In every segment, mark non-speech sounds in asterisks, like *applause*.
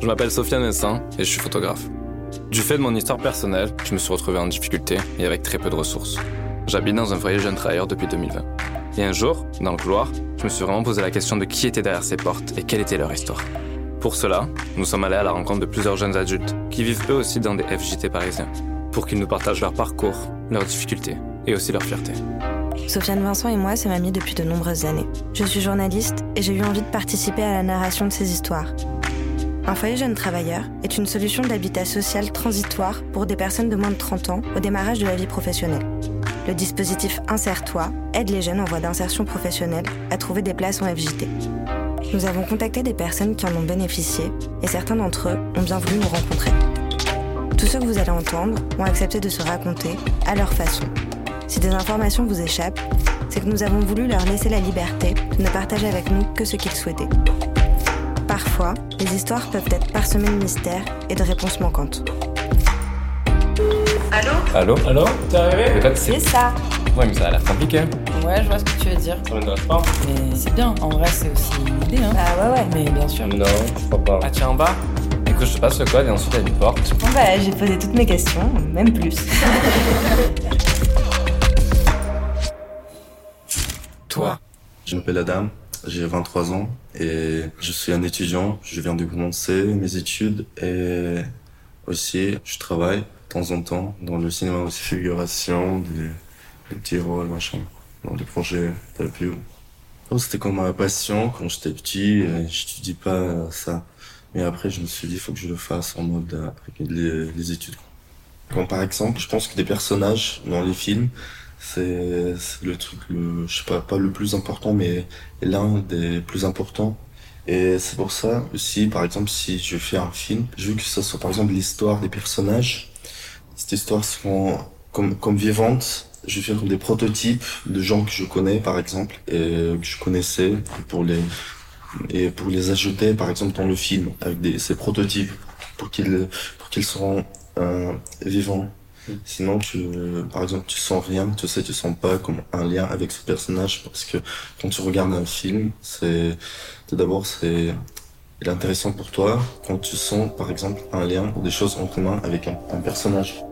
Je m'appelle Sofiane Messin et je suis photographe. Du fait de mon histoire personnelle, je me suis retrouvé en difficulté et avec très peu de ressources. J'habite dans un foyer jeune travailleur depuis 2020. Et un jour, dans le couloir, je me suis vraiment posé la question de qui était derrière ces portes et quelle était leur histoire. Pour cela, nous sommes allés à la rencontre de plusieurs jeunes adultes qui vivent eux aussi dans des FJT parisiens, pour qu'ils nous partagent leur parcours, leurs difficultés et aussi leur fierté. Sofiane Vincent et moi sommes amis depuis de nombreuses années. Je suis journaliste et j'ai eu envie de participer à la narration de ces histoires. Un foyer jeune travailleur est une solution d'habitat social transitoire pour des personnes de moins de 30 ans au démarrage de la vie professionnelle. Le dispositif Insère-toi aide les jeunes en voie d'insertion professionnelle à trouver des places en FJT. Nous avons contacté des personnes qui en ont bénéficié et certains d'entre eux ont bien voulu nous rencontrer. Tous ceux que vous allez entendre ont accepté de se raconter à leur façon. Si des informations vous échappent, c'est que nous avons voulu leur laisser la liberté de ne partager avec nous que ce qu'ils souhaitaient. Parfois, les histoires peuvent être parsemées de mystères et de réponses manquantes. Allô? Allô? Allô? T'es arrivé? C'est ça Ouais, mais ça a l'air compliqué. Ouais, je vois ce que tu veux dire. Ça m'intéresse pas. Mais c'est bien, en vrai, c'est aussi une idée, hein. Ah ouais ouais. Mais bien sûr. Non, je crois pas. Ah tiens, en bas? Écoute, je te passe le code et ensuite il y a une porte. Bon bah j'ai posé toutes mes questions, même plus. Toi Je m'appelle Adam, j'ai 23 ans et je suis un étudiant. Je viens de commencer mes études et aussi je travaille de temps en temps dans le cinéma aussi. Figuration, des, petits rôles, machin, dans des projets, vu. Oh, c'était comme ma passion quand j'étais petit, et je dis pas ça. Mais après, je me suis dit, il faut que je le fasse en mode euh, avec les, les études. Comme par exemple, je pense que des personnages dans les films, c'est le truc, le, je sais pas, pas le plus important, mais l'un des plus importants. Et c'est pour ça aussi, par exemple, si je fais un film, je veux que ça soit par exemple l'histoire des personnages. Cette histoire soit comme, comme vivante. Je vais faire des prototypes de gens que je connais, par exemple, et que je connaissais pour les, et pour les ajouter, par exemple, dans le film, avec des, ces prototypes, pour qu'ils, pour qu'ils soient euh, vivants. Sinon, tu, par exemple, tu sens rien, tu sais, tu sens pas comme un lien avec ce personnage parce que quand tu regardes un film, c'est, d'abord, c'est, il intéressant pour toi quand tu sens, par exemple, un lien ou des choses en commun avec un personnage.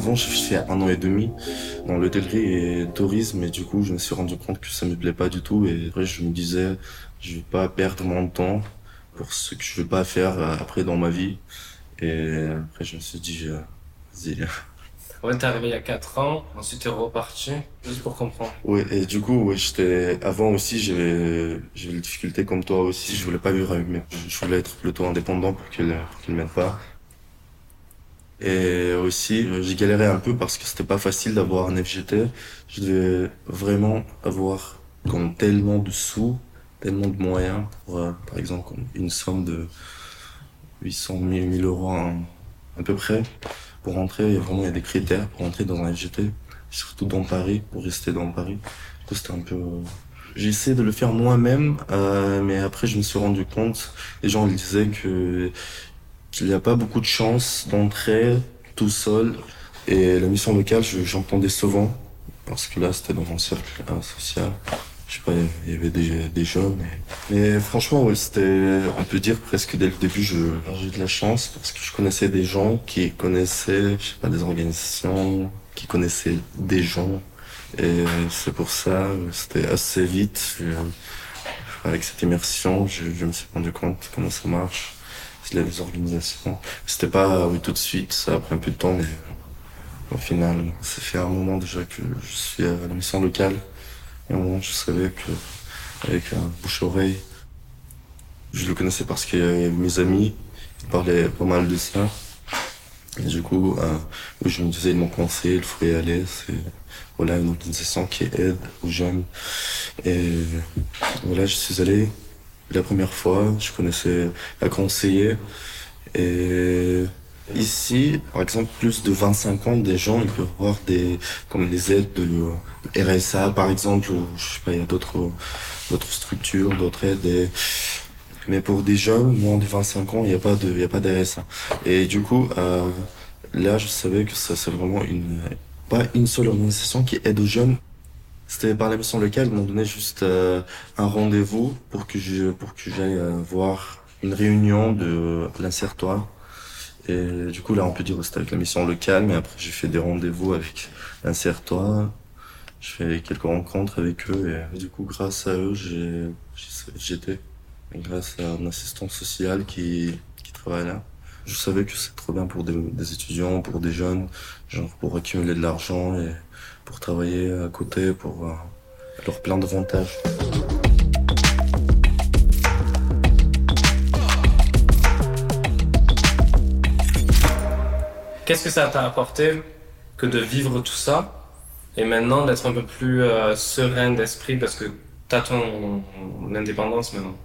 Avant, je fais un an et demi dans l'hôtellerie et tourisme, et du coup, je me suis rendu compte que ça me plaît pas du tout, et après, je me disais, je vais pas perdre mon temps pour ce que je veux pas faire euh, après dans ma vie. Et après, je me suis dit, euh, vas-y. Ouais, t'es arrivé il y a 4 ans, ensuite t'es reparti, juste pour comprendre. Ouais, et du coup, ouais, j'étais, avant aussi, j'avais, j'avais des difficultés comme toi aussi. Je voulais pas vivre avec mes, je voulais être plutôt indépendant pour qu'il, pour qu'il m'aide pas. Et aussi, euh, j'ai galéré un peu parce que c'était pas facile d'avoir un FGT. Je devais vraiment avoir comme tellement de sous, tellement de moyens pour, euh, par exemple, une somme de 800 000, 1000 euros à, à peu près. Pour rentrer, vraiment il y a des critères pour rentrer dans un FGT, surtout dans Paris, pour rester dans Paris. Du coup, c'était un peu... J'ai essayé de le faire moi-même, euh, mais après, je me suis rendu compte, les gens ils disaient que qu'il n'y a pas beaucoup de chance d'entrer tout seul. Et la mission locale, je- j'entendais souvent, parce que là, c'était dans mon cercle social. Je sais pas, il y avait des, des jeunes. Mais, franchement, ouais, c'était, on peut dire presque dès le début, j'ai eu de la chance parce que je connaissais des gens qui connaissaient, je sais pas, des organisations, qui connaissaient des gens. Et c'est pour ça, c'était assez vite. avec cette immersion, je me suis rendu compte comment ça marche. Les organisations. C'était pas oui, tout de suite, ça a pris un peu de temps, mais euh, au final, ça fait un moment déjà que je suis à la mission locale. Et au moment, je savais que, avec un bouche-oreille, je le connaissais parce que euh, mes amis parlaient pas mal de ça. Et du coup, euh, je me disais, ils m'ont conseillé, il faut y aller. C'est voilà, une organisation qui aide aux jeunes. Et voilà, je suis allé la première fois, je connaissais la conseiller. Et ici, par exemple, plus de 25 ans, des gens, ils peuvent avoir des, comme des aides de RSA, par exemple, ou je sais pas, il y a d'autres, d'autres structures, d'autres aides. mais pour des jeunes, moins de 25 ans, il n'y a pas de, il a pas d'RSA. Et du coup, euh, là, je savais que ça, c'est vraiment une, pas une seule organisation qui aide aux jeunes. C'était par la mission locale, ils m'ont donné juste euh, un rendez-vous pour que je pour que j'aille euh, voir une réunion de l'insertoire. Et du coup là on peut dire que c'était avec la mission locale, mais après j'ai fait des rendez-vous avec l'insertoire. Je fais quelques rencontres avec eux et du coup grâce à eux j'ai j'étais grâce à un assistant social qui qui travaille là. Je savais que c'est trop bien pour des, des, étudiants, pour des jeunes, genre pour accumuler de l'argent et pour travailler à côté, pour euh, leur plein d'avantages. Qu'est-ce que ça t'a apporté que de vivre tout ça et maintenant d'être un peu plus euh, serein d'esprit parce que t'as ton indépendance maintenant?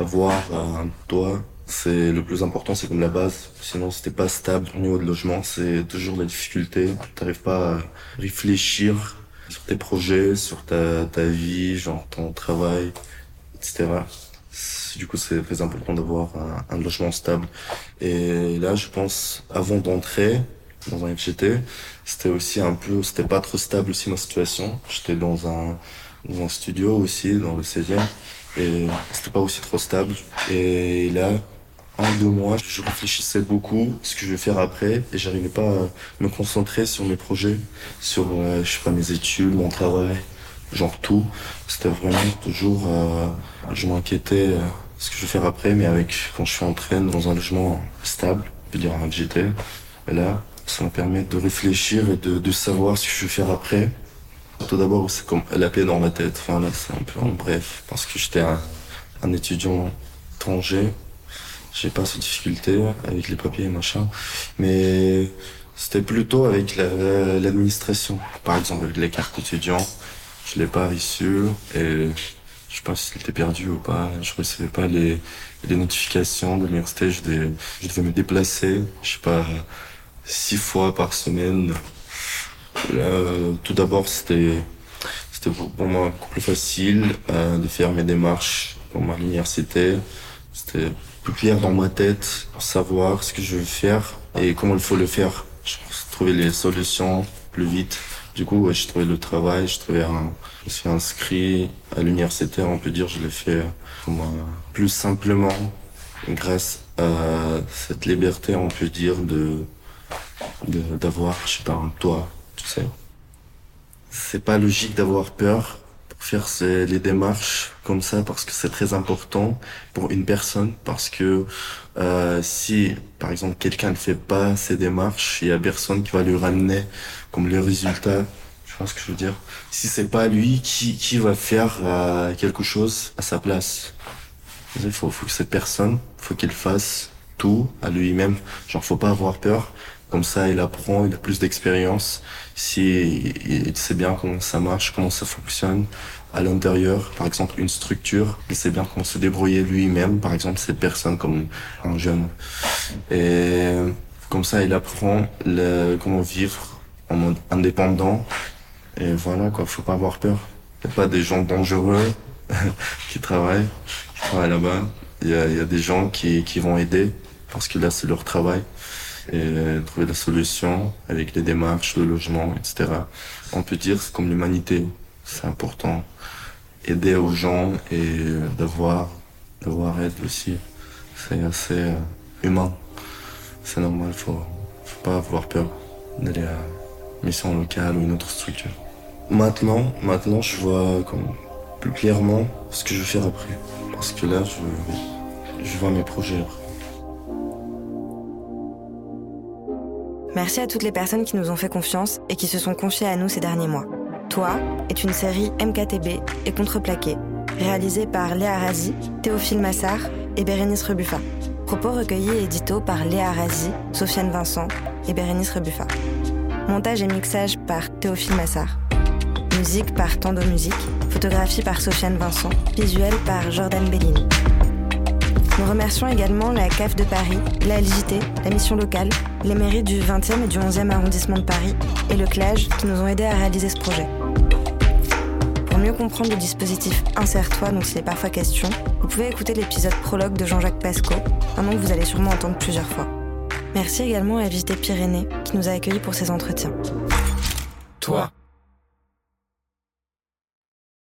Avoir un toit, c'est le plus important, c'est comme la base. Sinon, si t'es pas stable au niveau de logement, c'est toujours la difficulté. T'arrives pas à réfléchir sur tes projets, sur ta, ta vie, genre ton travail, etc. Du coup, c'est très important d'avoir un, un, logement stable. Et là, je pense, avant d'entrer dans un FGT, c'était aussi un peu, c'était pas trop stable aussi ma situation. J'étais dans un, dans un studio aussi, dans le 16e et c'était pas aussi trop stable. Et là, en deux mois, je réfléchissais beaucoup à ce que je vais faire après et j'arrivais pas à me concentrer sur mes projets, sur, euh, je sais pas, mes études, mon travail, genre tout. C'était vraiment toujours, euh, je m'inquiétais euh, ce que je vais faire après, mais avec, quand je suis entré dans un logement stable, on peut dire un j'étais, et là, ça me permet de réfléchir et de, de savoir ce que je vais faire après. Tout d'abord, c'est comme la paix dans ma tête. Enfin, là, c'est un peu en bref, parce que j'étais un, un étudiant étranger. J'ai pas ces difficultés avec les papiers et machin. Mais c'était plutôt avec l'administration. Par exemple, avec les cartes étudiants. Je l'ai pas reçu et je sais pas si c'était perdu ou pas. Je recevais pas les, les notifications de l'université. Je devais, je devais me déplacer, je sais pas, six fois par semaine euh, tout d'abord, c'était c'était pour moi beaucoup plus facile euh, de faire mes démarches pour ma université. C'était plus clair dans ma tête pour savoir ce que je veux faire et comment il faut le faire. Je trouver les solutions plus vite. Du coup, ouais, j'ai trouvé le travail, j'ai trouvé un, je suis inscrit à l'université, on peut dire, je l'ai fait moi, plus simplement grâce à cette liberté, on peut dire, de d'avoir, je sais pas, un toit, tu sais. C'est pas logique d'avoir peur faire ces, les démarches comme ça parce que c'est très important pour une personne parce que euh, si par exemple quelqu'un ne fait pas ces démarches, il y a personne qui va lui ramener comme le résultat. Je pense que je veux dire? Si c'est pas lui qui qui va faire euh, quelque chose à sa place. Il faut, faut que cette personne, faut qu'il fasse tout à lui-même. Genre, faut pas avoir peur. Comme ça, il apprend, il a plus d'expérience. Si il sait bien comment ça marche, comment ça fonctionne à l'intérieur, par exemple une structure, il sait bien comment se débrouiller lui-même, par exemple cette personne comme un jeune. Et comme ça, il apprend comment vivre en mode indépendant. Et voilà, quoi, faut pas avoir peur. Il n'y a pas des gens dangereux *laughs* qui travaillent, là-bas. Il y a, y a des gens qui, qui vont aider parce que là, c'est leur travail et trouver la solution avec les démarches, le logement, etc. On peut dire c'est comme l'humanité, c'est important. Aider aux gens et d'avoir, d'avoir aide aussi, c'est assez euh, humain. C'est normal, faut, faut pas avoir peur d'aller à une mission locale ou une autre structure. Maintenant, maintenant, je vois plus clairement ce que je vais faire après. Parce que là, je, je vois mes projets après. Merci à toutes les personnes qui nous ont fait confiance et qui se sont confiées à nous ces derniers mois. Toi est une série MKTB et contreplaquée, réalisée par Léa Razi, Théophile Massard et Bérénice Rebuffa. Propos recueillis et édito par Léa Razi, Sofiane Vincent et Bérénice Rebuffa. Montage et mixage par Théophile Massard. Musique par Tando Musique. Photographie par Sofiane Vincent. Visuel par Jordan Bellini. Nous remercions également la CAF de Paris, la LJT, la mission locale, les mairies du 20e et du 11e arrondissement de Paris et le CLAGE qui nous ont aidés à réaliser ce projet. Pour mieux comprendre le dispositif Insère-toi dont il est parfois question, vous pouvez écouter l'épisode prologue de Jean-Jacques Pasco, un nom que vous allez sûrement entendre plusieurs fois. Merci également à LJT Pyrénées qui nous a accueillis pour ces entretiens.